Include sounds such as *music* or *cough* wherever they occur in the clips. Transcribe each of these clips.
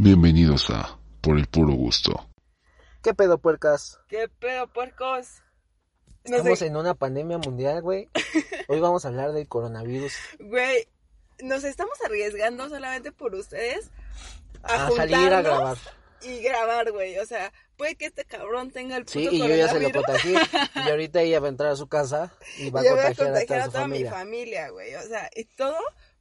Bienvenidos a Por el Puro Gusto. ¿Qué pedo, puercas? ¿Qué pedo, puercos? No Estamos sé, en una pandemia mundial, güey. *laughs* Hoy vamos a hablar del coronavirus. güey, nos estamos arriesgando solamente por ustedes a, A salir a grabar. Y grabar, güey. O sea, puede que este cabrón tenga el puto Sí, y yo ya se lo coronavirus. contagié. *laughs* Y ahorita ella va a entrar a su casa y va a Y contagiar a toda a su toda mi familia. familia, güey. O sea, y todo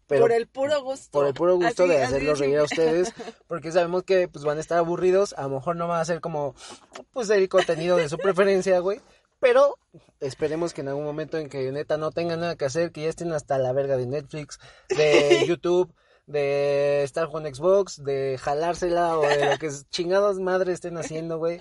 Pero por el puro gusto. Por el puro gusto Así- de hacerlos reír a ustedes, *laughs* porque sabemos que pues van a estar aburridos, a lo mejor no van a ser como pues el contenido de su preferencia, güey, pero esperemos que en algún momento en que neta no tengan nada que hacer, que ya estén hasta la verga de Netflix, de *laughs* YouTube, de estar con Xbox, de jalársela o de lo que *laughs* chingados madres estén haciendo, güey,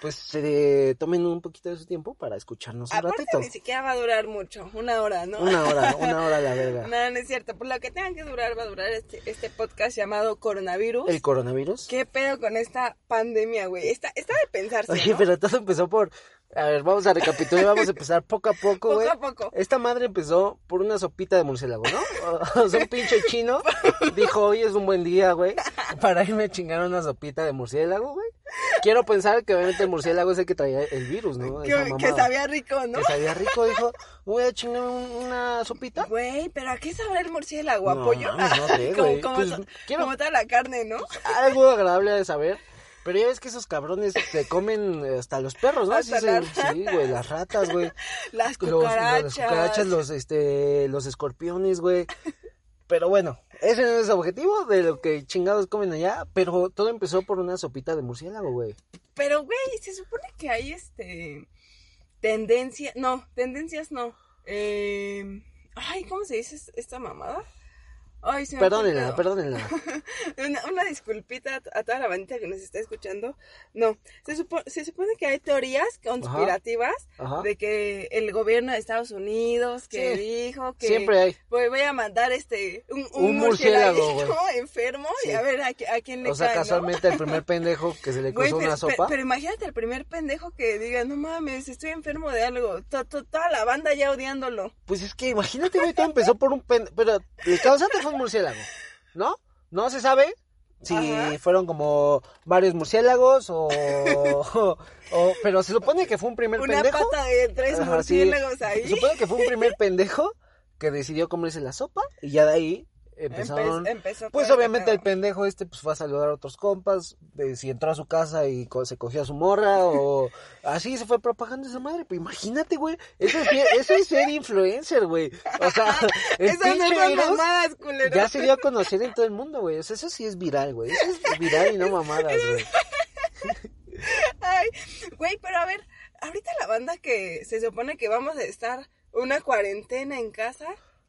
pues se tomen un poquito de su tiempo para escucharnos un Aparte, ratito. ni siquiera va a durar mucho. Una hora, ¿no? Una hora, *laughs* una hora la verga. No, no es cierto. Por lo que tengan que durar, va a durar este, este podcast llamado Coronavirus. El coronavirus. ¿Qué pedo con esta pandemia, güey? Está, está de pensarse, Oye, ¿no? pero todo empezó por. A ver, vamos a recapitular, vamos a empezar poco a poco, *laughs* Poco güey. a poco. Esta madre empezó por una sopita de murciélago, ¿no? *laughs* O sea, un pinche chino dijo, hoy es un buen día, güey, para irme a chingar una sopita de murciélago, güey. Quiero pensar que obviamente el murciélago es el que traía el virus, ¿no? Que, que sabía rico, ¿no? Que sabía rico, dijo, voy a chingar un- una sopita. Güey, pero ¿a qué sabrá el murciélago? ¿A No, pollo? no sé, *laughs* como, güey. como, Pues, to- quiero- como toda la carne, ¿no? Algo agradable de saber. Pero ya ves que esos cabrones te comen hasta los perros, ¿no? Hasta Sí, güey, las ratas, güey. *laughs* Las los, cucarachas. las cucarachas, los, este, los escorpiones, güey. Pero bueno, ese no es el objetivo de lo que chingados comen allá. Pero todo empezó por una sopita de murciélago, güey. Pero, güey, se supone que hay, este, tendencia, no, tendencias no. Eh, ay, ¿cómo se dice esta mamada? Ay, se me Perdónenla, perdónenla. *laughs* Una, una disculpita a toda la bandita que nos está escuchando. No, se, supo- se supone que hay teorías conspirativas Ajá. de que el gobierno de Estados Unidos que Sí, dijo que Siempre hay. voy, voy a mandar este un, un, Un murciélago, *laughs* enfermo y Sí. a ver a, a quién le O sea, cae, ¿no? casualmente el primer pendejo que se le *laughs* cruzó pero, una pero- sopa. pero imagínate el primer pendejo que diga, no mames, estoy enfermo de algo. To- to- toda la banda ya odiándolo. Pues es que imagínate, güey, todo empezó por un pendejo. Pero el causante fue un murciélago, ¿no? No se sabe si Ajá. fueron como varios murciélagos o, o- *laughs* o- Pero se supone que fue un primer Una pendejo. pata de tres Ajá, sí. murciélagos ahí. Se supone que fue un primer pendejo que decidió comerse la sopa y ya de ahí empezaron. Empe- empezó pues todo obviamente este el pendejo este pues fue a saludar a otros compas, de si entró a su casa y co- se cogió a su morra o *laughs* así se fue propagando esa madre. Pues imagínate, güey, eso es, eso es ser influencer, güey. O sea, *laughs* Esas no son mamadas, culero. ya se dio a conocer en todo el mundo, güey. O sea, eso sí es viral, güey. Eso es viral y no *laughs* mamadas, güey. Ay, güey, pero a ver, ahorita la banda que se supone que vamos a estar una cuarentena en casa,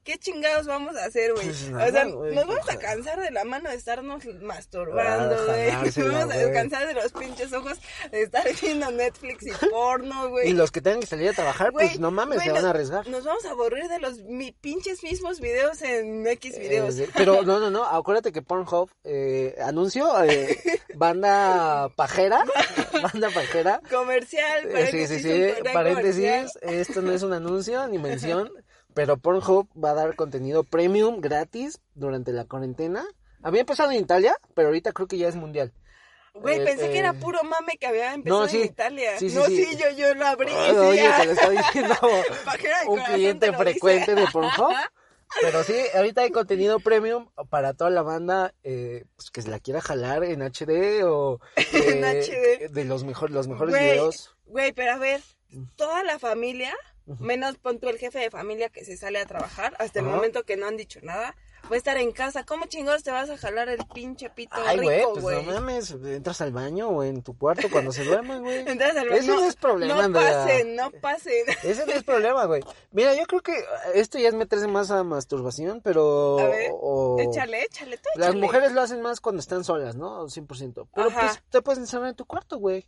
¿qué chingados vamos a hacer, güey? Pues o sea, güey. nos vamos a cansar de la mano de estarnos masturbando, Ah, güey. *laughs* Nos vamos a cansar de los pinches ojos de estar viendo Netflix y porno, *laughs* güey. Y los que tengan que salir a trabajar, pues no mames, güey, se van a arriesgar. Nos vamos a aburrir de los mi- pinches mismos videos en X videos. Eh, pero *laughs* no, no, no, acuérdate que Pornhub eh, anunció eh, banda pajera, banda pajera. Comercial, Eh, sí, sí, paréntesis, sí, paréntesis, comercial. esto no es un anuncio ni mención, pero Pornhub va a dar contenido premium gratis durante la cuarentena. Había empezado en Italia, pero ahorita creo que ya es mundial. Güey, Eh, pensé que era eh, puro mame que había empezado no, sí. en Italia. Sí, sí, no, sí. yo, yo lo abrí. Sí, Oye, te lo está diciendo *laughs* un cliente frecuente dice. de Pornhub. *laughs* Pero sí, ahorita hay contenido premium para toda la banda eh, pues, que se la quiera jalar en HD o *laughs* En eh, HD. de los, mejor, los mejores videos. Güey, pero a ver, toda la familia, menos pon tú el jefe de familia que se sale a trabajar, hasta el Ajá. momento que no han dicho nada. voy a estar en casa. ¿Cómo chingados te vas a jalar el pinche pito Ay, güey, rico, pues güey? no mames, entras al baño o en tu cuarto cuando se duerman, güey. *laughs* Entras al Ese baño. no es problema, No pasen, no pasen. *laughs* Ese no es problema, güey. Mira, yo creo que esto ya es meterse más a masturbación, pero... A ver, o- Échale, échale, tú Las échale. mujeres lo hacen más cuando están solas, ¿no? 100%. Pero Ajá. pues te puedes encerrar en tu cuarto, güey.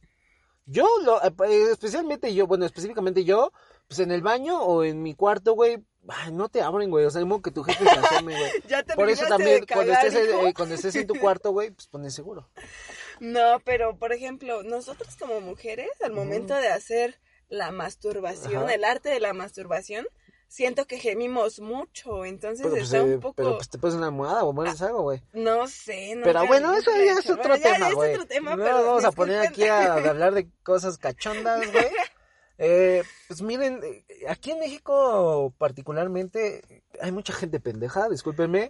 Yo, lo, eh, especialmente yo, bueno, específicamente yo, pues en el baño o en mi cuarto, güey, ay, no te abren, güey. O sea, modo que tu jefe se asome, güey. *laughs* Ya te Por eso también, de cuando, cagar, estés, eh, cuando estés en tu cuarto, güey, pues pones seguro. No, pero por ejemplo, nosotros como mujeres, al momento de hacer la masturbación, Ajá. el arte de la masturbación, siento que gemimos mucho, entonces Pero pues, está eh, un poco, pero, pues te pones una almohada o mueres algo, güey. no sé, no. Pero bueno, eso ya es otro tema, güey. No pero nos vamos a poner aquí a *laughs* hablar de cosas cachondas, güey. Eh, pues miren, eh, aquí en México particularmente hay mucha gente pendeja, discúlpenme,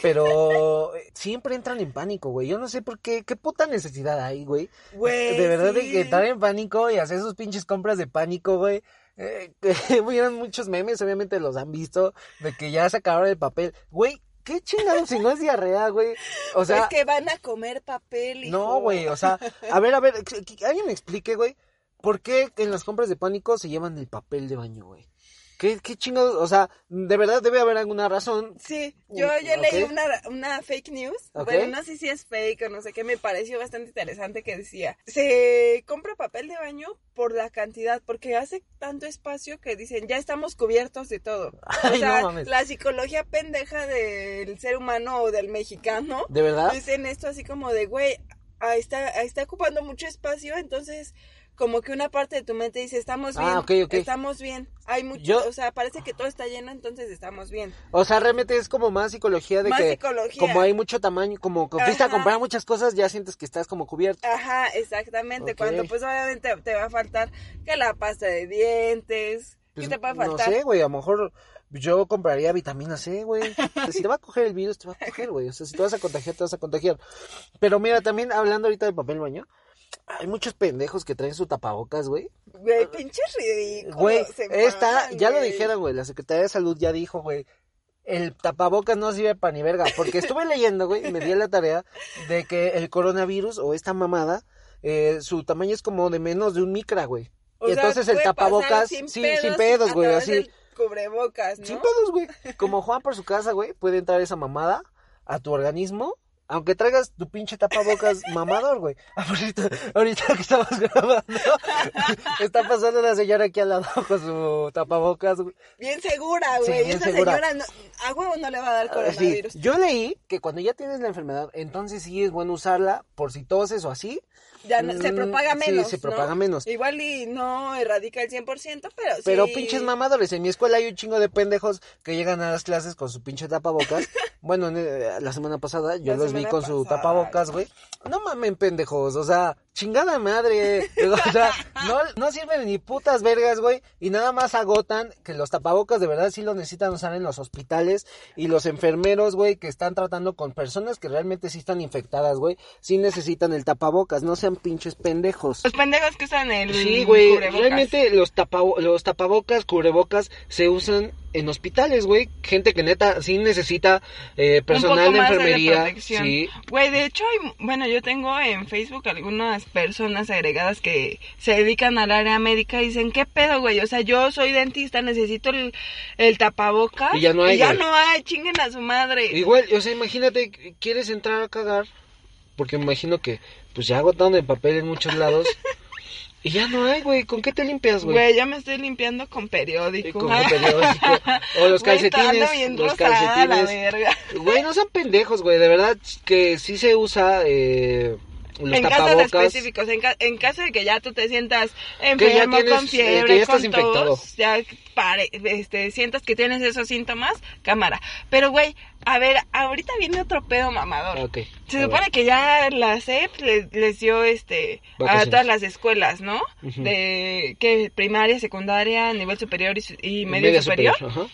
pero eh, siempre entran en pánico, güey. Yo no sé por qué, qué puta necesidad hay, güey. Güey, De verdad de que entrar en pánico y hacer sus pinches compras de pánico, güey. Eh, *laughs* que hubieran muchos memes, obviamente los han visto, de que ya se acabaron el papel. Güey, qué chingados si no es diarrea, güey. O sea, es que van a comer papel, hijo. no, güey, o sea, a ver, a ver, alguien me explique, güey, ¿por qué en las compras de pánico se llevan el papel de baño, güey? ¿Qué, qué chingados? O sea, de verdad debe haber alguna razón. Sí, yo, Mm, yo leí una, una fake news. Ok. Bueno, no sé si es fake o no sé qué, me pareció bastante interesante que decía, se compra papel de baño por la cantidad, porque hace tanto espacio que dicen, ya estamos cubiertos de todo. *laughs* Ay, o sea, no mames. la psicología pendeja del ser humano o del mexicano, ¿De verdad? dicen esto así como de, güey, ahí está, ahí está ocupando mucho espacio, entonces... Como que una parte de tu mente dice, estamos bien, Ah, ok. estamos bien, hay mucho, Yo- o sea, parece que todo está lleno, entonces estamos bien. O sea, realmente es como más psicología de Más que psicología. como hay mucho tamaño, como que fuiste a comprar muchas cosas, ya sientes que estás como cubierto. Ajá, exactamente. Cuando pues obviamente te va a faltar que la pasta de dientes, Pues, ¿qué te puede no faltar? sé, güey, a lo mejor yo compraría vitamina C, güey. *laughs* Si te va a coger el virus, te va a coger, güey. O sea, si te vas a contagiar, te vas a contagiar. Pero mira, también hablando ahorita de papel baño, hay muchos pendejos que traen su tapabocas, güey. Güey, pinches ridículos. Güey, esta, ya lo dijeron, güey, la Secretaría de Salud ya dijo, güey, el tapabocas no sirve para ni verga, porque estuve leyendo, güey, y me di a la tarea de que el coronavirus o esta mamada, eh, su tamaño es como de menos de un micra, güey. O Y sea, entonces el tapabocas, sin sí, pedos sin pedos, güey, así. del Cubrebocas, ¿no? Sin pedos, güey. *laughs* Como Juan por su casa, güey, puede entrar esa mamada a tu organismo. Aunque traigas tu pinche tapabocas mamador, güey. Ahorita, ahorita que estamos grabando, *laughs* está pasando una señora aquí al lado con su tapabocas, güey. Bien segura, Sí, güey. bien Esa segura. señora no- a huevo no le va a dar Ah, coronavirus. Sí, yo leí que cuando ya tienes la enfermedad, entonces sí es bueno usarla por si toses o así. Ya no- se Mm, propaga sí, menos. se ¿no? propaga menos. Igual y no erradica el 100%, pero sí. Pero pinches mamadores, en mi escuela hay un chingo de pendejos que llegan a las clases con su pinche tapabocas. *laughs* bueno, en, eh, la semana pasada yo La los vi con su tapabocas, güey. No mamen pendejos, o sea, chingada madre. O sea, no, no sirven ni putas vergas, güey. Y nada más agotan que los tapabocas de verdad sí los necesitan usar en los hospitales. Y los enfermeros, güey, que están tratando con personas que realmente sí están infectadas, güey, sí necesitan el tapabocas. No sean pinches pendejos. Los pendejos que usan el. Sí, güey, cubrebocas. realmente los, tapabo- los tapabocas, cubrebocas se usan en hospitales, güey. Gente que neta sí necesita eh, Un personal de enfermería. protección. sí. Güey, de hecho, hay, bueno, yo tengo en Facebook algunas personas agregadas que se dedican al área médica dicen, ¿qué pedo, güey? O sea, yo soy dentista, necesito el, el tapabocas. Y ya no hay, Y ya güey. no hay, chinguen a su madre. Igual, o sea, imagínate, quieres entrar a cagar, porque me imagino que pues ya agotaron el papel en muchos lados. *laughs* y ya no hay, güey. ¿Con qué te limpias, güey? Güey, yo me estoy limpiando con periódico. con periódico. O los *laughs* calcetines. los calcetines. Güey, no sean pendejos, güey. De verdad que sí se usa eh, los en casos específicos, en, ca- en caso de que ya tú te sientas enfermo tienes, con eh, fiebre, ya con tos, ya pare, este, sientas que tienes esos síntomas, cámara. Pero güey, a ver, ahorita viene otro pedo mamador. Ah, Ok. Se supone ver. que ya la SEP les, les dio este a todas las escuelas, ¿no? De que primaria, secundaria, nivel superior y, y medio Media superior. Ajá.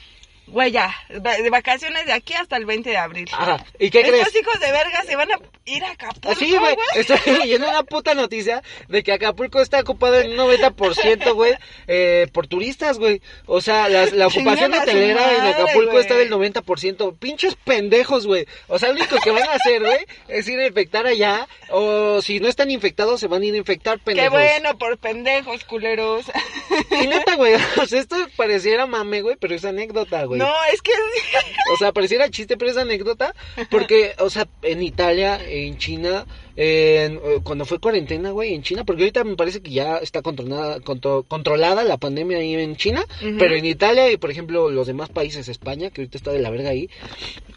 Güey, ya, de vacaciones de aquí hasta el 20 de abril. Ajá, ¿y qué Estos crees? hijos de verga se van a ir a Acapulco, Así, güey, estoy *laughs* leyendo una puta noticia de que Acapulco está ocupado en un 90%, güey, eh, por turistas, güey. O sea, la, ocupación su hotelera en Acapulco güey. está del 90%. Pinches pendejos, güey. O sea, lo único que van a hacer, güey, es ir a infectar allá. O si no están infectados, se van a ir a infectar Qué pendejos. bueno, por pendejos, culeros. Y neta, güey, *laughs* o sea, esto pareciera mame, güey, pero es anécdota, güey. No, es que... O sea, pareciera chiste, pero es anécdota. Porque, o sea, en Italia, en China, en- eh, cuando fue cuarentena, güey, en China, porque ahorita me parece que ya está controlada, contro- controlada la pandemia ahí en China, pero en Italia y, por ejemplo, los demás países, España, que ahorita está de la verga ahí,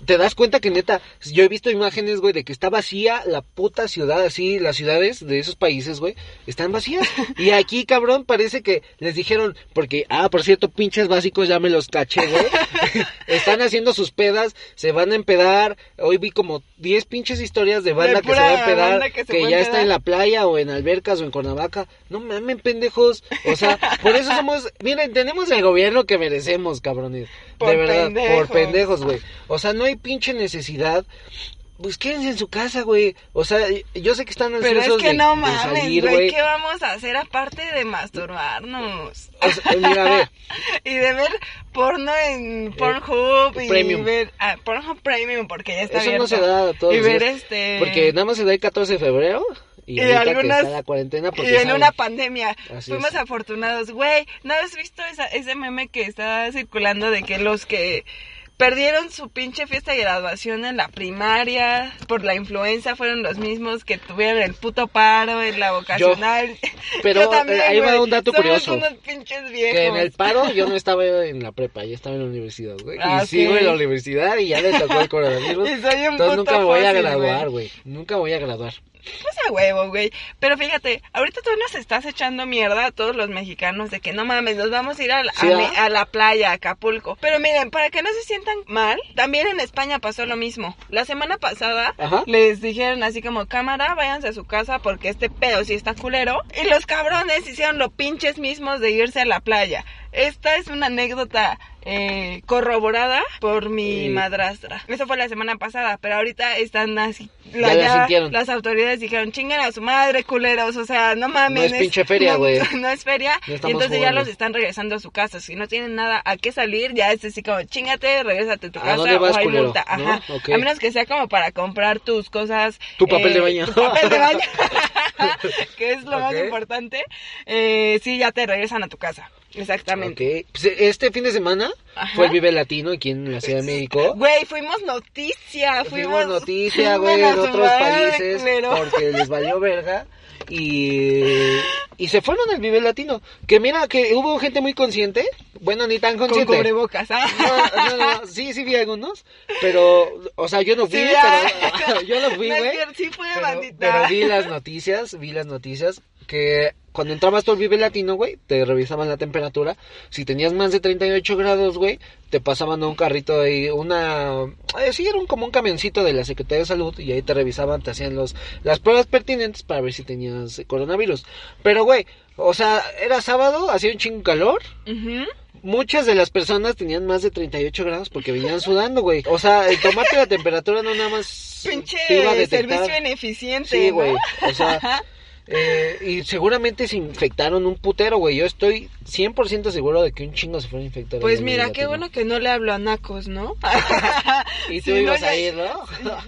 te das cuenta que neta, yo he visto imágenes, güey, de que está vacía la puta ciudad, así, las ciudades de esos países, güey, están vacías. *laughs* Y aquí, cabrón, parece que les dijeron, porque, ah, por cierto, pinches básicos, ya me los caché, güey. *laughs* están haciendo sus pedas, se van a empedar. Hoy vi como 10 pinches historias de banda De que se va a empedar, que, ya está en la playa o en albercas o en Cuernavaca. No mamen, pendejos. O sea, por eso *laughs* somos, miren, tenemos el gobierno que merecemos, cabrones. Por de verdad, pendejos. por pendejos, güey. O sea, no hay pinche necesidad. Pues quédense en su casa, güey. O sea, yo sé que están Pero ansiosos es que de, no mames, salir, güey. ¿qué vamos a hacer aparte de masturbarnos? O sea, mira, a ver, *laughs* y de ver porno en Pornhub y Premium. ver ah, Pornhub Premium porque ya está eso abierto. no se da todos y ver días, este Porque nada más se da el 14 de febrero. Y, Y que algunas- está la cuarentena, porque y en saben. una pandemia Así fuimos es. afortunados, güey. ¿No has visto esa, ese meme que está circulando de que los que perdieron su pinche fiesta de graduación en la primaria por la influenza fueron los mismos que tuvieron el puto paro en la vocacional? *laughs* Pero, Yo también, eh, ahí va un dato curioso. unos pinches viejos. Que en el paro yo no *laughs* estaba en la prepa, ya estaba en la universidad, güey. Ah, y sigo en la universidad y ya le tocó el coronavirus. *laughs* Y soy un Entonces puto nunca me voy a graduar, güey. Nunca voy a graduar. Pues a huevo, güey. Pero fíjate, ahorita tú nos estás echando mierda a todos los mexicanos de que no mames, nos vamos a ir a la, Sí, a, ¿ah? Me- a la playa, a Acapulco. Pero miren, para que no se sientan mal, también en España pasó lo mismo. La semana pasada Ajá. les dijeron así como, cámara, váyanse a su casa porque este pedo sí está culero. Y los cabrones hicieron lo pinches mismos de irse a la playa. Esta es una anécdota eh, corroborada por mi Sí. madrastra. Eso fue la semana pasada, pero ahorita están así. Ya la sintieron. las autoridades dijeron, chinguen a su madre, culeros, o sea, no mames. No es pinche feria, no- güey. *laughs* No, es feria. No Y entonces ya jugando. los están regresando a su casa. Si no tienen nada a qué salir, ya es así como, chingate, regrésate a tu ¿A casa dónde vas, o hay culero? multa. ¿No? Ajá. Ok. A menos que sea como para comprar tus cosas. Tu papel de eh, baño. Tu papel de baño. *laughs* *laughs* que es lo más Ok. importante. Eh, sí, ya te regresan a tu casa. Exactamente. Ok. Pues, este fin de semana Ajá. fue el Vive Latino aquí en la Ciudad de México. Güey, fuimos noticia. Fuimos, Fuimos noticia, *laughs* güey, su otros países porque les valió *laughs* verga. Y, y se fueron al Vive Latino. Que mira, que hubo gente muy consciente. Bueno, ni tan Con consciente. cubrebocas, ¿ah? No, no, no, *laughs* sí, sí vi algunos, pero, o sea, yo no fui, Sí, pero, yo no fui, güey. sí fue, pero, bandita. pero vi las noticias, vi las noticias, que cuando entrabas tú al Vive Latino, güey, te revisaban la temperatura, si tenías más de 38 grados, güey, te pasaban a un carrito ahí, una, eh, sí, era un, como un camioncito de la Secretaría de Salud, y ahí te revisaban, te hacían los, las pruebas pertinentes para ver si tenías coronavirus, pero, güey, o sea, era sábado, hacía un chingo calor. Muchas de las personas tenían más de 38 grados porque venían sudando, güey. O sea, el tomarte la temperatura no nada más Pinche te iba a detectar. servicio ineficiente. Sí, ¿no? güey. O sea, eh, y seguramente se infectaron un putero, güey. Yo estoy 100% seguro de que un chingo se fueron a infectar. Pues mira, qué bueno que no le hablo a Nacos, ¿no? *laughs* Y tú *laughs* Si ibas a ir, ¿no?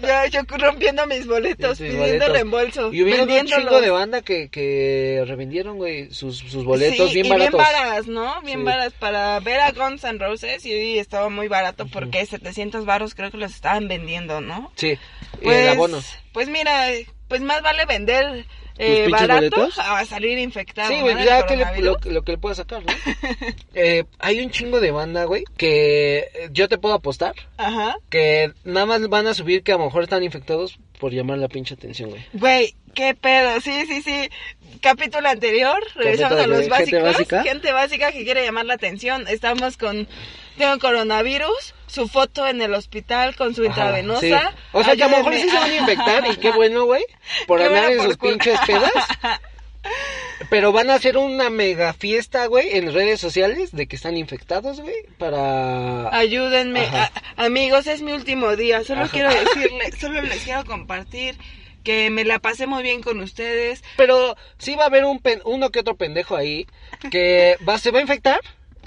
*laughs* Ya, yo rompiendo mis boletos, pidiendo boletos. reembolso. Y hubieron un chingo de banda que, que revendieron, güey, sus, sus boletos Sí, bien y baratos. bien baratas, ¿no? Bien Sí. baratas para ver a Guns N' Roses y estaba muy barato porque 700 varos creo que los estaban vendiendo, ¿no? Sí, y Pues, el abono. pues mira, pues más vale vender eh, barato boletos? a salir infectado. Sí, güey, ya que le- lo, lo que le pueda sacar, ¿no? *laughs* Eh, hay un chingo de banda, güey, que eh, yo te puedo apostar Ajá. que nada más van a subir que a lo mejor están infectados por llamar la pinche atención, güey. Güey, qué pedo, sí, sí, sí. Capítulo anterior, regresamos a los de gente básicos. básica. Gente básica que quiere llamar la atención. Estamos con, tengo coronavirus, su foto en el hospital con su intravenosa. sí. O sea, que a lo mejor sí se van a infectar y qué bueno, güey, por Qué andar bueno en por sus pinches pedas. pero van a hacer una mega fiesta, güey, en redes sociales de que están infectados, güey, para... Ayúdenme. A- amigos, es mi último día. Solo Ajá. quiero decirles, solo les quiero compartir que me la pasé muy bien con ustedes. Pero sí va a haber un pen- uno que otro pendejo ahí que va, se va a infectar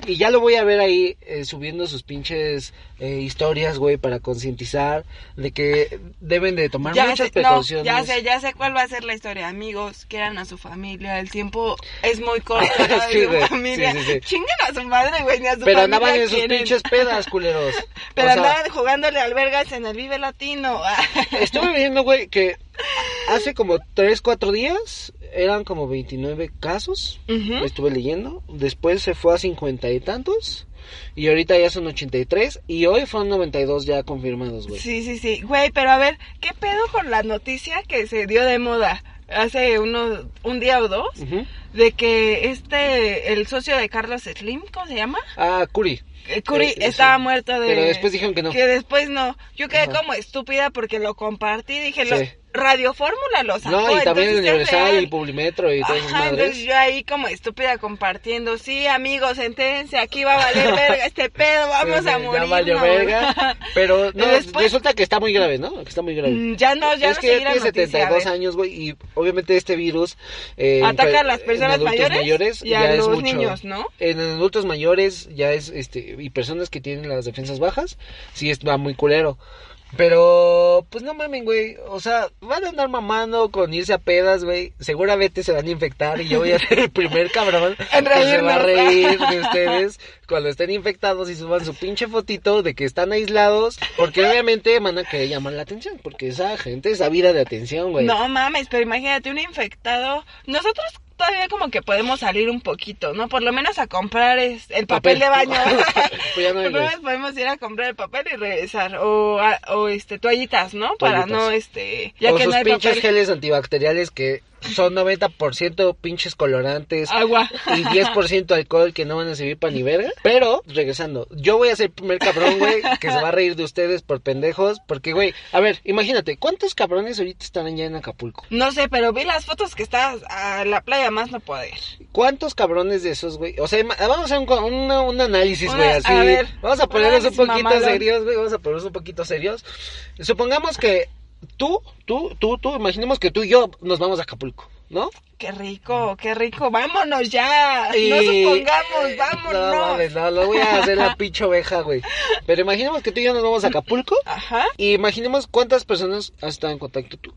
y ya lo voy a ver ahí eh, subiendo sus pinches eh, historias, güey, para concientizar de que deben de tomar Ya muchas sé, no, precauciones. ya sé, ya sé cuál va a ser la historia. Amigos, quieran a su familia. El tiempo es muy corto. ¿no? *laughs* De Sí, su familia. sí, sí, sí. Chinguen a su madre, güey, ni a su Pero familia andaban en sus pinches pedas, culeros. *laughs* Pero O sea, andaban jugándole albergas en el Vive Latino. *laughs* Estuve viendo, güey, que hace como 3, 4 días eran como 29 casos. Estuve leyendo. Después se fue a 50 y tantos. Y ahorita ya son 83. Y hoy fueron 92 ya confirmados, güey. Sí, sí, sí. Güey, pero a ver, ¿qué pedo con la noticia que se dio de moda hace unos, un día o dos? De que este, el socio de Carlos Slim, ¿cómo se llama? Ah, Curi. Eh, Curi Eh, estaba sí. muerto de... Pero después dijeron que no. Que después no. Yo quedé Ajá. como estúpida porque lo compartí. Dije, lo- Sí. Radio Fórmula lo sacó. No, y también el es Universal y Publimetro y esas Ajá, entonces yo ahí como estúpida compartiendo, sí amigos, entérense, aquí va a valer verga este pedo, vamos Sí, a ya morir. valió verga. Pero *laughs* no, después- resulta que está muy grave, ¿no? Que está muy grave. Mm, Ya no, ya es no que ya tiene noticia, 72 a ver. años, güey, y obviamente este virus eh, Ataca a las personas adultos mayores y a ya es los mucho. niños, ¿no? En adultos mayores ya es, este, y personas que tienen las defensas bajas, sí es, va muy culero. Pero, pues no mamen, güey. O sea, van a andar mamando con irse a pedas, güey. Seguramente se van a infectar y yo voy a ser el primer cabrón *laughs* En que se va a reír de *laughs* ustedes cuando estén infectados y suban su pinche fotito de que están aislados. Porque obviamente van a querer llamar la atención. Porque esa gente es vida de atención, güey. No mames, pero imagínate un infectado. Nosotros todavía como que podemos salir un poquito, ¿no? Por lo menos a comprar es- el papel, Papel. de baño. *laughs* Pues no podemos ir a comprar el papel y regresar. O, a- o este, toallitas, ¿no? Para no, este, ya o que sus no hay pinches papel. geles antibacteriales que son 90% pinches colorantes Agua. y 10% alcohol que no van a servir para ni verga. Pero, regresando, yo voy a ser el primer cabrón, güey, que se va a reír de ustedes por pendejos. Porque, güey, a ver, imagínate, ¿cuántos cabrones ahorita están ya en Acapulco? No sé, pero vi las fotos que está a la playa más no poder. ¿Cuántos cabrones de esos, güey? O sea, vamos a hacer un, análisis, güey, así. a ver, vamos a ponernos un poquito serios, güey, vamos a ponernos un poquito serios. Supongamos que tú, tú, tú, tú, imaginemos que tú y yo nos vamos a Acapulco, ¿no? Qué rico, qué rico. Vámonos ya. Y- No supongamos, vámonos. No, mames, no, lo voy a hacer la pinche oveja, güey. Pero imaginemos que tú y yo nos vamos a Acapulco. Ajá. Y imaginemos cuántas personas has estado en contacto tú.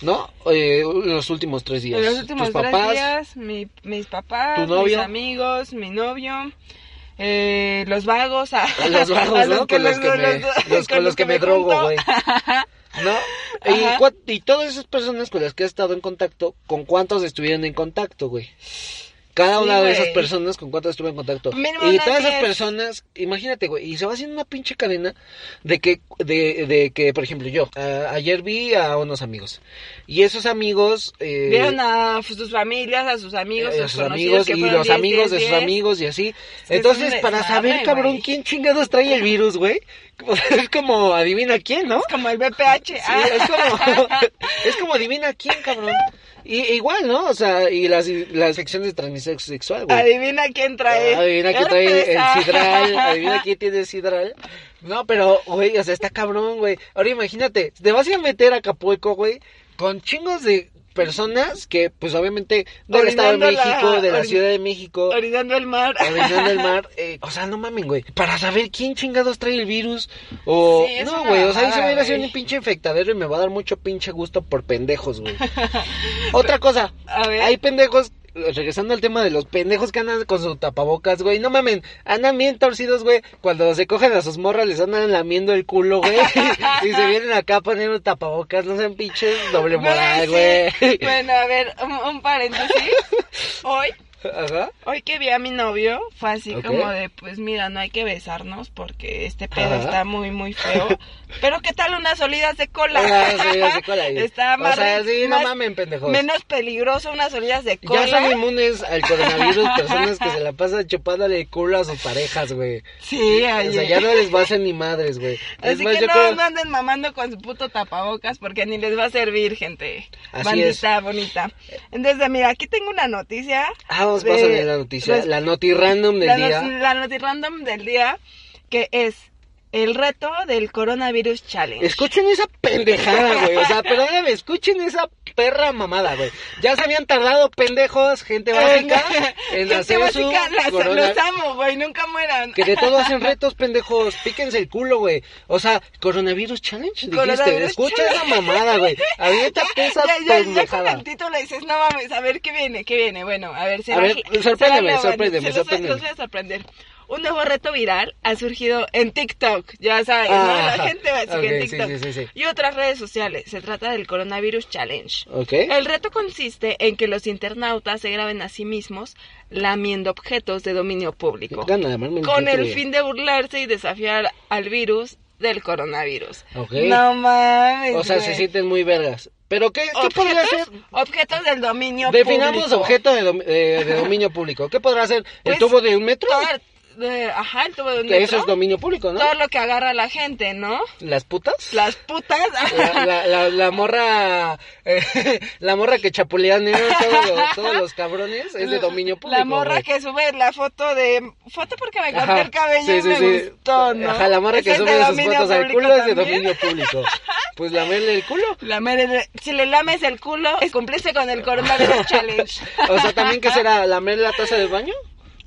¿No? Eh, los últimos tres días. Los últimos Tus tres papás. días, mi- mis papás, mis amigos, mi novio, eh, los vagos, a, Los vagos, *laughs* a ¿no? Con los que me, los- con los que me drogo, güey. *laughs* ¿No? Y, y todas esas personas con las que has estado en contacto, ¿con cuántos estuvieron en contacto, güey? Cada Sí, una de güey. esas personas con cuántas estuve en contacto. Mínimo y todas esas 10. personas, imagínate, güey, y se va haciendo una pinche cadena de que, de, de que, por ejemplo, yo, a- ayer vi a unos amigos. Y esos amigos... Eh, Vieron a sus familias, a sus amigos, eh, a sus amigos y los amigos de sus amigos y así. que Entonces, es para saber, cabrón, quién chingados trae el virus, güey. *laughs* Es como adivina quién, ¿no? Como el BPH. Sí, ah. es como, *laughs* es como adivina quién, cabrón. Y igual, ¿no? O sea, y las, las infecciones de transmisión sexual, güey. Adivina quién trae. Adivina quién trae el ah. sidral, *laughs* adivina quién tiene el sidral. No, pero, güey, o sea, está cabrón, güey. Ahora imagínate, te vas a ir a meter a Acapulco, güey, con chingos de personas que, pues, obviamente, del Estado de la- México, de la Ciudad de México, Orinando el mar. orinando el mar. *laughs* eh, o sea, no mamen, güey. Para saber quién chingados trae el virus. O. Sí, no, güey. O sea, ahí se va a ir a hacer un pinche infectadero y me va a dar mucho pinche gusto por pendejos, güey. *laughs* Otra cosa. A ver. Hay pendejos. Regresando al tema de los pendejos que andan con su tapabocas, güey. No mamen, andan bien torcidos, güey. Cuando se cogen a sus morras, les andan lamiendo el culo, güey. *laughs* y se vienen acá a poner un tapabocas. No sean pinches doble moral, Güey, sí. Bueno, a ver, un, un paréntesis. *laughs* Hoy *laughs* Ajá. Hoy que vi a mi novio, fue así Ok. como de, pues mira, no hay que besarnos porque este pedo Ajá. está muy, muy feo. *laughs* Pero ¿qué tal unas salidas de cola? Ah, salidas de cola. *laughs* Está O más, sea, sí, no más- mamen, pendejos. Menos peligroso unas salidas de Ya cola. son inmunes al coronavirus personas que se la pasan chupándole el culo a sus parejas, güey. Sí, O oye. sea, ya no les va a hacer ni madres, güey. Es Así más, que no, creo- no anden mamando con su puto tapabocas porque ni les va a servir, gente. Así Bandita bonita. Entonces, mira, aquí tengo una noticia. Ah, vamos, de- pásame la noticia. La noti random del la, día. la noti random del día, que es el reto del coronavirus challenge. Escuchen esa pendejada, güey. O sea, perdóname, escuchen esa perra mamada, güey. Ya se habían tardado pendejos, gente básica, en hacer su básica, corona- los amo, güey, nunca mueran. Que de todo hacen retos, pendejos. Píquense el culo, güey. O sea, coronavirus challenge, dijiste. Escucha challenge. esa mamada, güey. Aviéntate *laughs* esa ya, ya, ya con pendejada. el título dices, no mames, a ver qué viene, qué viene. Bueno, a ver, será, A ver, sorpréndeme, sorpréndeme, se sorpréndeme. Los voy a sorprender. Un nuevo reto viral ha surgido en TikTok, ya sabes, Ah, ¿no? La gente básica ok, en TikTok. sí, sí, sí. Y otras redes sociales. Se trata del Coronavirus Challenge. ¿Ok? El reto consiste en que los internautas se graben a sí mismos lamiendo objetos de dominio público. Gana, Con el fin de burlarse y desafiar al virus del coronavirus. Ok. No mames. O sea, se sienten muy vergas. ¿Pero qué, qué podría ser? Objetos del dominio Definamos público. objeto de, eh, de dominio público. ¿Qué podrá ser? ¿El Pues, tubo de un metro? Todo- de- ajá, el tubo de un eso es dominio público, ¿no? Todo lo que agarra la gente, ¿no? ¿Las putas? Las putas. La, la, la, la morra eh, *laughs* la morra que chapulea negro todos los, todos los cabrones es de dominio público La morra güey. que sube la foto de... Foto porque me corté el cabello sí, y sí, me sí. gustó, ¿no? Ajá, la morra que sube sus fotos al culo es de dominio público. Pues lamerle el culo. *laughs* Lamer- si le lames el culo, es cumplirse con el coronavirus *laughs* challenge. O sea, también que será lamer la taza del baño.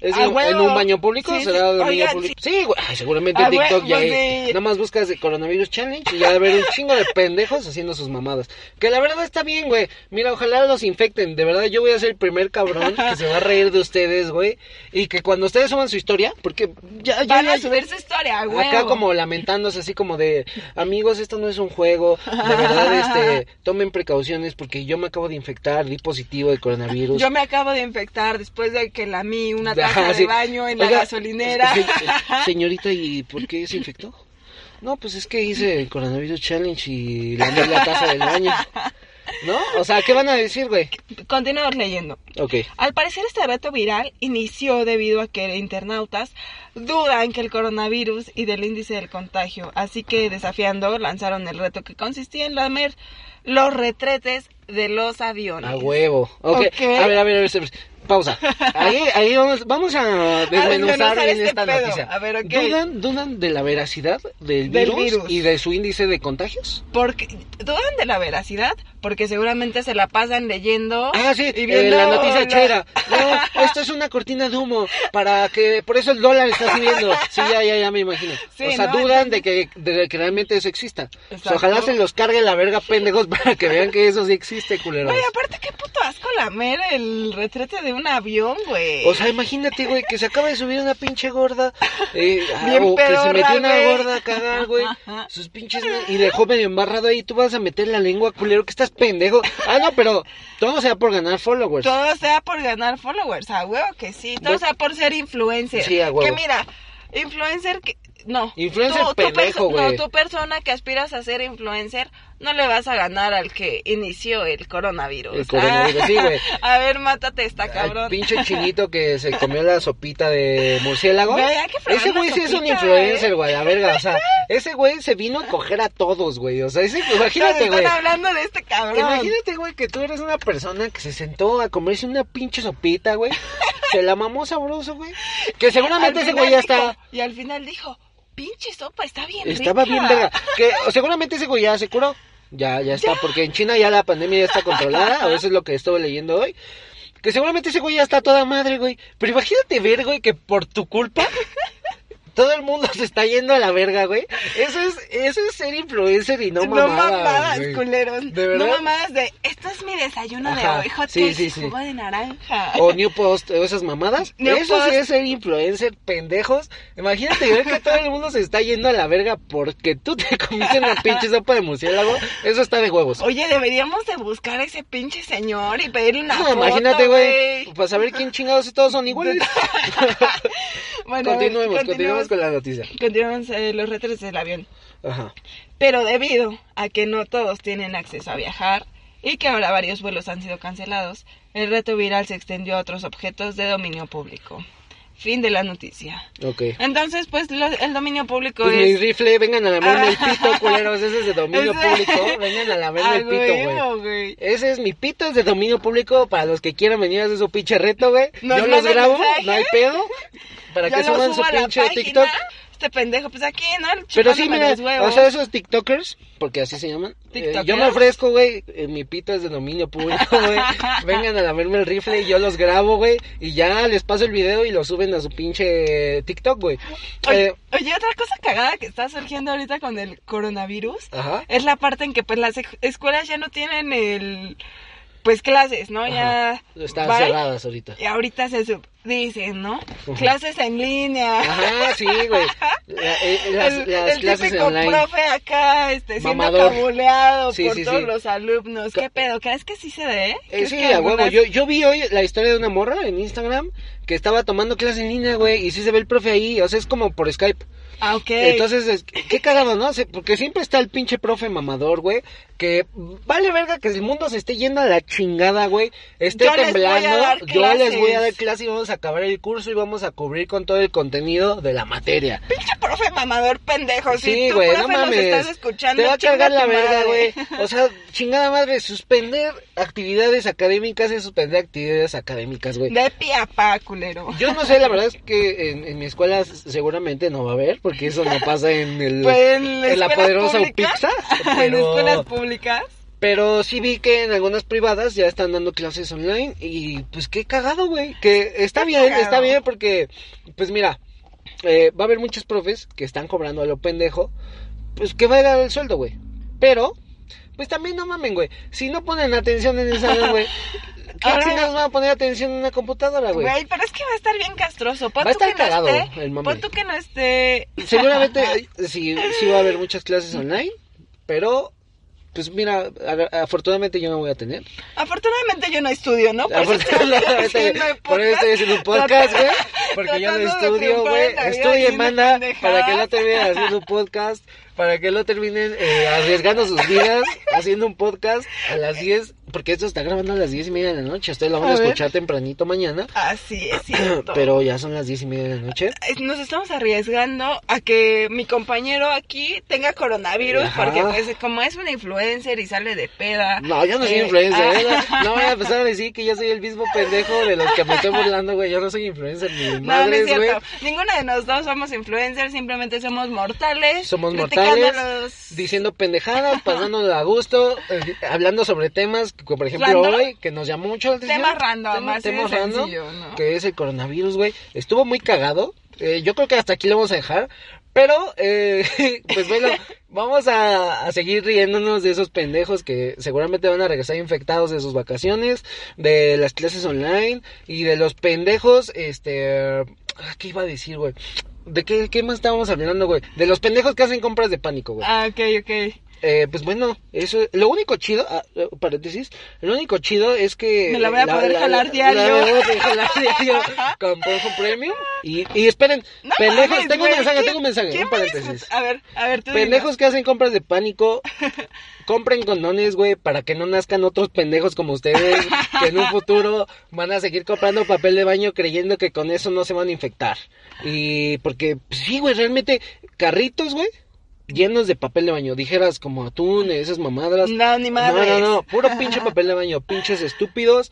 ¿Es A en, un baño público? Sí, ¿Será dominio Oigan, público? Sí, güey. Ay, seguramente A en TikTok ya hay. Nada más buscas de coronavirus challenge y ya debe haber un chingo de pendejos haciendo sus mamadas. Que la verdad está bien, güey. Mira, ojalá los infecten. De verdad, yo voy a ser el primer cabrón que se va a reír de ustedes, güey. Y que cuando ustedes suban su historia, porque ya, ya, Van a subir su historia, güey. Acá como lamentándose así como de amigos esto no es un juego de verdad este tomen precauciones porque yo me acabo de infectar di positivo de coronavirus Yo me acabo de infectar después de que lamí una Ajá, de baño en la gasolinera. se- *laughs* señorita y por qué se infectó no pues es que hice el coronavirus challenge y lamé la taza del baño no o sea qué van a decir güey Continuamos leyendo. Ok. Al parecer este reto viral inició debido a que internautas dudan que el coronavirus y del índice del contagio, así que desafiando lanzaron el reto que consistía en lamer los retretes de los aviones. A huevo. Ok. Ok. A ver, a ver, a ver. Pausa. Ahí, ahí vamos, vamos a desmenuzar bien este esta pedo. noticia. A ver, ok. ¿Dudan, ¿Dudan de la veracidad del, Del virus, virus. y de su índice de contagios? Porque dudan de la veracidad, porque seguramente se la pasan leyendo Ah, sí, y eh, viendo la noticia chera. No, esto es una cortina de humo para que, por eso el dólar está subiendo. Sí, ya, ya, ya me imagino. *laughs* Sí, o sea, ¿no? dudan de que, de que realmente eso exista. O sea, Exacto. ojalá se los cargue la verga pendejos *laughs* para que vean que eso sí existe, culeros. Güey, aparte qué puto asco lamer el retrete de un avión, güey. O sea, imagínate, güey, que se acaba de subir una pinche gorda. Eh, *laughs* ah, Bien o que se metió una güey. gorda a cagar, güey. Sus pinches. Y dejó medio embarrado ahí. Tú vas a meter la lengua, culero, que estás pendejo. Ah, no, pero todo sea por ganar followers. Todo sea por ganar followers, a huevo que sí. Todo sea por ser influencer. Sí, a huevo. Que mira, influencer que... No. Influencer Tú- pendejo, perso- No, güey. tu persona que aspiras a ser influencer, no le vas a ganar al que inició el coronavirus. El coronavirus, Ah, sí, güey. *laughs* A ver, mátate esta Al cabrón. pinche chinito que se *laughs* comió la sopita de murciélago. Güey, ese güey sí es un influencer, ¿eh? güey, la verga. O sea, *laughs* ese güey se vino a coger a todos, güey. O sea, ese, imagínate, Están güey. hablando de este cabrón. Imagínate, güey, que tú eres una persona que se sentó a comerse una pinche sopita, güey. Se la mamó sabroso, güey. Que seguramente Al ese güey ya dijo- está. Y al final dijo, pinche sopa, está bien Estaba rica". bien verga. Que seguramente ese güey ya se curó. Ya, ya está, porque en China ya la pandemia ya está controlada, o eso es lo que estuve leyendo hoy. Que seguramente ese güey ya está toda madre, güey. Pero imagínate ver, güey, que por tu culpa todo el mundo *laughs* se está yendo a la verga, güey. Eso es, eso es ser influencer y no, No, mamadas, mamadas, güey. culeros. ¿De verdad? No mamadas de, "Es- esto es mi desayuno de hoy, hot sí, sí, y sí. jugo de naranja. O New Post, o esas mamadas. *laughs* New Eso sí es ser influencer, pendejos. Imagínate ver que todo el mundo se está yendo a la verga porque tú te comiste una pinche *laughs* sopa de murciélago. Eso está de huevos. Oye, deberíamos de buscar a ese pinche señor y pedirle una No, foto, imagínate, güey. Para saber quién chingados y todos son iguales. Bueno, continuemos, continuemos con la noticia. Continuamos eh, los retos del avión. Ajá. Pero debido a que no todos tienen acceso a viajar y que ahora varios vuelos han sido cancelados, el reto viral se extendió a otros objetos de dominio público. Fin de la noticia. Ok. Entonces, pues lo- el dominio público Pues mi es... rifle, vengan a lamerme el pito, culeros. Ese es de dominio *laughs* público. Vengan a lamerme el Ah, pito, huevo, güey. Ese es mi pito, es de dominio público. Para los que quieran venir a hacer su pinche reto, güey. Yo los grabo, mensaje. no hay pedo. Para Yo que suban su pinche página. TikTok. Este pendejo, pues aquí, ¿no? Pero sí, mira, o sea, esos TikTokers, porque así se llaman. eh, yo me ofrezco, güey, eh, mi pito es de dominio público, güey. *laughs* Vengan a lamerme el rifle y yo los grabo, güey. Y ya les paso el video y lo suben a su pinche TikTok, güey. Oye, Eh, oye, otra cosa cagada que está surgiendo ahorita con el coronavirus Ajá. es la parte en que pues las escuelas ya no tienen el pues clases, ¿no? Ya Están bye. cerradas ahorita. Y ahorita se sub- dicen, ¿no? Ujú. Clases en línea. Ajá, sí, güey. *laughs* La- eh, las, el, las el clases típico online. profe acá, este, siendo Mamador. cabuleado Sí, por sí, todos sí. los alumnos. ¿Qué pedo? ¿Crees que sí se dé? Eh, ¿Crees sí, a huevo. algunas- Yo, yo vi hoy la historia de una morra en Instagram que estaba tomando clase en línea, güey, y sí se ve el profe ahí, o sea, es como por Skype. Ah, ok. Entonces, es- qué cagado, ¿no? Porque siempre está el pinche profe mamador, güey, que vale verga que el mundo se esté yendo a la chingada, güey, esté Yo temblando, yo les voy a dar clase y vamos a acabar el curso y vamos a cubrir con todo el contenido de la materia. Pinche profe mamador pendejo. si Sí, tu güey, no nos mames. estás escuchando, Te va a cargar la verga, güey. O sea, *laughs* chingada madre, suspender actividades académicas es suspender actividades académicas, güey. De pie a pa, culero. Yo no sé, la *laughs* verdad es que en, en mi escuela seguramente no va a haber, porque eso no pasa en el *laughs* Pues en, la escuelas poderosa públicas, pizza, *laughs* En escuelas públicas. pero sí vi que en algunas privadas ya están dando clases online y pues qué cagado, güey, que está Qué bien, cagado. está bien porque pues mira, eh, va a haber muchos profes que están cobrando a lo pendejo, pues que valga el sueldo, güey. Pero pues también no mamen, güey. Si no ponen atención en esa, güey, *laughs* ¿qué Ahora- chingados van a poner atención en una computadora, güey? Güey, pero es que va a estar bien castroso. Pon Va a estar cagado no esté, el. Pon tú que no esté... Seguramente eh, sí, sí va a haber muchas clases online, pero pues mira, afortunadamente yo no voy a tener. Afortunadamente yo no estudio, ¿no? Por eso estoy Afortunadamente, el *laughs* por eso estoy haciendo un podcast, güey, porque yo no estudio, güey. diciendo manda, para que no terminen haciendo un podcast, para que no terminen eh, arriesgando sus vidas haciendo un podcast a las 10, porque esto está grabando a las 10 y media de la noche. Ustedes lo van a, escuchar tempranito mañana, Así es *clears throat* cierto. pero ya son las 10 y media de la noche. Nos estamos arriesgando a que mi compañero aquí tenga coronavirus Ajá. porque pues como es una influencer y sale de peda. No, yo no soy eh, influencer, ah, ¿eh? No, voy a empezar a decir que yo soy el mismo pendejo de los que me estoy burlando, güey. Yo no soy influencer ni *laughs* No, no es madres, güey. cierto. Ninguno de nosotros somos influencers, simplemente somos mortales. Somos mortales, los- diciendo pendejadas, pasándonos a gusto, eh, hablando sobre temas, por ejemplo Random. hoy, que nos llamó mucho la atención. Temas random, Tema- temas random, sencillo, ¿no? que es el coronavirus, güey. Estuvo muy cagado. Eh, yo creo que hasta aquí lo vamos a dejar. Pero, eh, *laughs* pues bueno, vamos a, a seguir riéndonos de esos pendejos que seguramente van a regresar infectados de sus vacaciones, de las clases online y de los pendejos, este... ah, ¿Qué iba a decir, güey? ¿De qué, qué más estábamos hablando, güey? De los pendejos que hacen compras de pánico, güey. Ah, ok, ok. Eh, pues bueno, eso, lo único chido, ah, eh, paréntesis, lo único chido es que... Me la voy a poder jalar diario. La voy a poder jalar diario con Pornhub Premium. Y, y esperen, *laughs* No pendejos, mames, tengo un mensaje, ¿quién- tengo un mensaje, un paréntesis. A ver, a ver, tú Pendejos que hacen compras de pánico, *laughs* compren condones, güey, para que no nazcan otros pendejos como ustedes, que en un *laughs* futuro van a seguir comprando papel de baño creyendo que con eso no se van a infectar. Y porque, pues, sí, güey, realmente, carritos, güey, llenos de papel de baño, dijeras como atún, esas mamadas. No, ni madres. No, no, no, puro *laughs* pinche papel de baño, pinches estúpidos.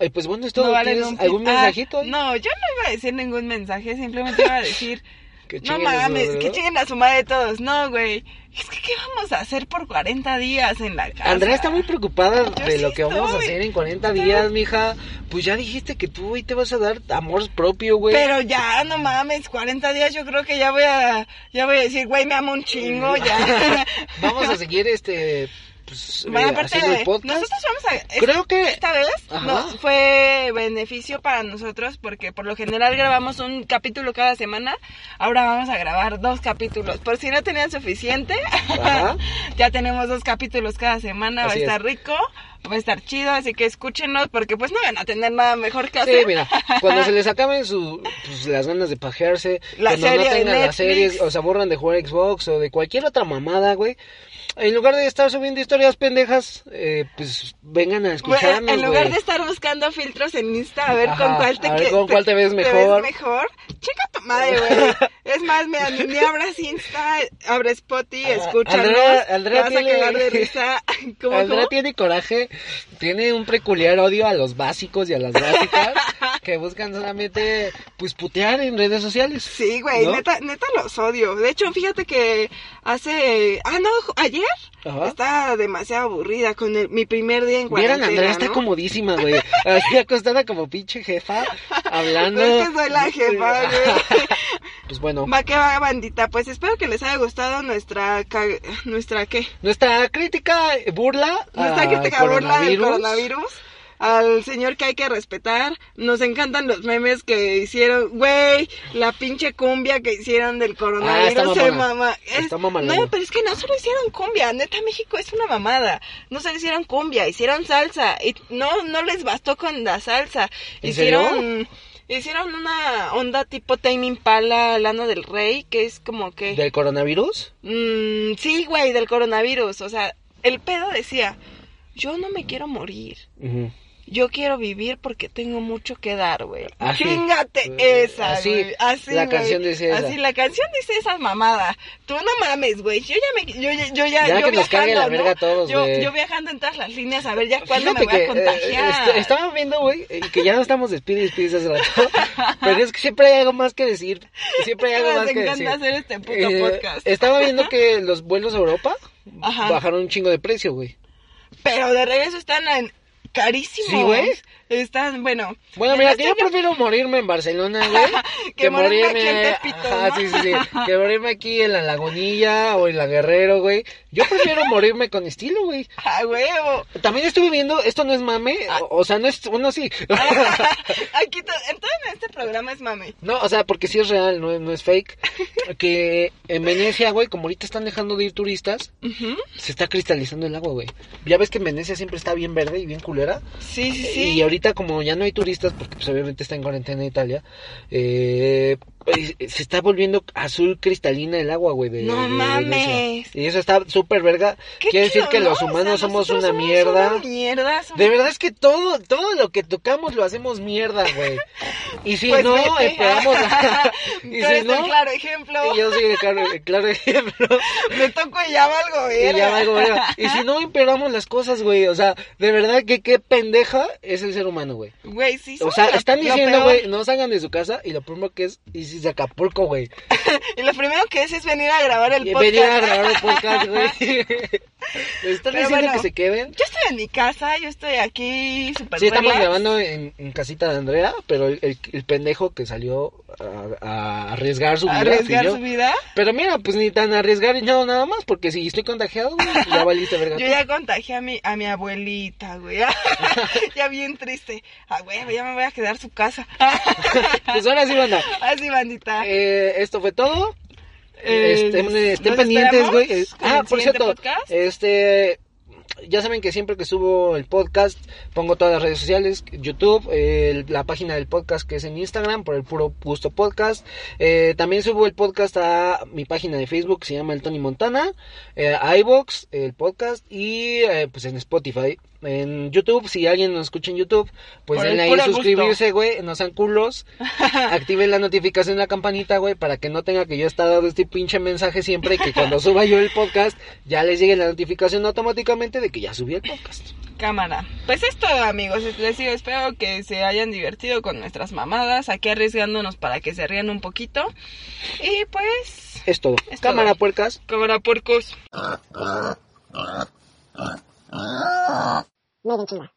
Eh, pues bueno, es todo. No valen ¿Tienes un pi- algún Ah, mensajito? no, yo no iba a decir ningún mensaje, simplemente iba a decir, *laughs* Que no mames, que chinguen a su madre todos. No, güey, es que ¿qué vamos a hacer por 40 días en la casa? Andrea está muy preocupada Yo de sí lo que vamos a hacer en 40 días, mija. Pues ya dijiste que tú hoy te vas a dar amor propio, güey. Pero ya, no mames, 40 días yo creo que ya voy a, ya voy a decir, güey, me amo un chingo, ya. *laughs* Vamos a seguir este pues, Bueno, eh, aparte de, nosotros vamos a... es- Creo que Esta vez no, fue beneficio para nosotros porque por lo general grabamos un capítulo cada semana. Ahora vamos a grabar dos capítulos. Por si no tenían suficiente, *laughs* ya tenemos dos capítulos cada semana. Así va a estar es. rico, va a estar chido. Así que escúchenos porque pues no van a tener nada mejor que Sí, hacer. mira, cuando se les *laughs* acaben su, pues, las ganas de pajearse, La cuando no tengan las series o se aburran de jugar Xbox o de cualquier otra mamada, güey, en lugar de estar subiendo historias pendejas, eh, pues vengan a Bueno, escucharnos, en lugar güey. de estar buscando filtros en Insta a ver Ajá, con cuál te a ver que- con cuál te ves mejor. mejor, checa tu madre, güey. *laughs* Es más, mira, ni, abras Insta, abre Spotify, escúchanos. Andrea- Andrea vas tiene- a cagar de risa. *laughs* *laughs* ¿Cómo, Andrea cómo? tiene coraje, tiene un peculiar odio a los básicos y a las básicas que buscan solamente, pues, putear en redes sociales. Sí, güey, ¿no? neta, neta los odio. De hecho, fíjate que hace... Ah, no, ayer Ajá. estaba demasiado aburrida con el- mi primer día en Vieran, cuarentena, Andrea está comodísima, güey. Así acostada como pinche jefa, hablando. Es que soy la jefa, güey. Pues bueno, Va que va, bandita. Pues espero que les haya gustado nuestra... Nuestra, ¿qué? nuestra crítica burla. Nuestra crítica burla del coronavirus. Al señor que hay que respetar. Nos encantan los memes que hicieron. Güey, la pinche cumbia que hicieron del Ah, coronavirus. Es- mamalona. no, pero es que no solo hicieron cumbia. Neta, México es una mamada. No solo hicieron cumbia, hicieron salsa. Y no, no les bastó con la salsa. ¿En Hicieron. Hicieron una onda tipo Tame Impala, Lana del Rey, que es como que... ¿Del coronavirus? Mm, sí, güey, del coronavirus. O sea, el pedo decía, yo no me quiero morir. Yo quiero vivir porque tengo mucho que dar, güey. Así. Chingate Eh, esa, así, güey. Así, la güey. canción dice esa. Así, la canción dice esa mamada. Tú no mames, güey. Yo ya me... Yo, ya- yo ya... Ya yo que nos cague la viajando, verga ¿no? a todos, yo, güey. yo viajando en todas las líneas a ver ya cuándo me voy a que, eh, contagiar. est- estaba viendo, güey, eh, que ya no estamos despide y hace rato. *laughs* pero es que siempre hay algo más que decir. Siempre hay algo más que encanta decir. hacer este puto Eh, podcast. Estaba viendo que los vuelos a Europa Ajá. bajaron un chingo de precio, güey. Pero de regreso están en... Carísimos. Sí, güey. Están, bueno... Bueno, en mira, que yo prefiero morirme en Barcelona, güey. *laughs* Que morirme aquí en Tepito, ajá, ¿no? sí, sí, sí. Que morirme aquí en la Lagunilla o en la Guerrero, güey. Yo prefiero morirme con estilo, güey. ¡A *laughs* huevo! También estuve viendo, esto no es mame, o, o sea, no es, bueno, sí. *laughs* Aquí to- entonces en este programa es mami. no, o sea, porque sí es real, no, no es fake. Que en Venecia, güey, como ahorita están dejando de ir turistas, se está cristalizando el agua, güey. Ya ves que en Venecia siempre está bien verde y bien culera. Sí, sí, sí. Y ahorita como ya no hay turistas, porque pues obviamente está en cuarentena Italia, eh, se está volviendo azul cristalina el agua, güey. De, No de mames. Y eso está súper verga. Quiere decir que los O humanos sea, somos una mierda. una mierda. somos- De verdad es que todo, todo lo que tocamos lo hacemos mierda, güey. Y si Pues no, esperamos *laughs* *laughs* y si no, claro ejemplo. y yo soy el claro, el claro *laughs* ejemplo. Me toco y ya valgo, Y ya valgo, verga. Y si no empeoramos las cosas, güey. O sea, de verdad que qué pendeja es el ser humano, güey. Güey, sí. O sea, están diciendo, güey, no salgan de su casa y lo primero que es irse a Acapulco, güey. *laughs* Y lo primero que es es venir a grabar el Y podcast. venir a grabar un podcast, güey. *laughs* *laughs* Les están Pero diciendo bueno, que se queden. Yo estoy en mi casa, yo estoy aquí súper Sí, estamos grabando en, en casita de Andrea, pero el, el- el pendejo que salió a, a arriesgar su vida. arriesgar yo. su vida. Pero mira, pues ni tan arriesgar y no, nada más, porque si estoy contagiado, güey, ya valiste verga. Yo ya contagié a mi, a mi abuelita, güey. ya bien triste. Ah, güey, ya me voy a quedar su casa. Pues ahora sí, banda. Así, bandita. Eh, esto fue todo. Eh, Este, estén ¿nos pendientes, güey. Eh, Ah, por cierto, podcast? este, ya saben que siempre que subo el podcast pongo todas las redes sociales, YouTube, eh, la página del podcast que es en Instagram por el puro gusto podcast. Eh, también subo el podcast a mi página de Facebook que se llama el Tony Montana, eh, a iVoox, el podcast y eh, pues en Spotify. En YouTube, si alguien nos escucha en YouTube, pues denle ahí suscribirse, güey, no sean culos. *laughs* Activen la notificación de la campanita, güey, para que no tenga que yo estar dando este pinche mensaje siempre y que cuando *laughs* suba yo el podcast ya les llegue la notificación automáticamente de que ya subí el podcast. Cámara. Pues esto, amigos, les digo, espero que se hayan divertido con nuestras mamadas, aquí arriesgándonos para que se rían un poquito. Y pues, Es todo. Es Cámara, todo. puercas. cámara puercos. *laughs* 没人进来